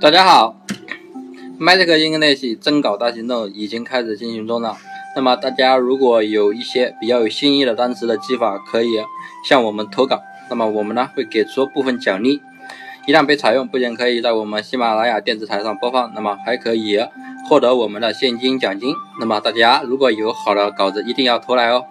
大家好，Magic English 征稿大行动已经开始进行中了。那么大家如果有一些比较有新意的单词的记法，可以向我们投稿。那么我们呢会给出部分奖励。一旦被采用，不仅可以在我们喜马拉雅电子台上播放，那么还可以获得我们的现金奖金。那么大家如果有好的稿子，一定要投来哦。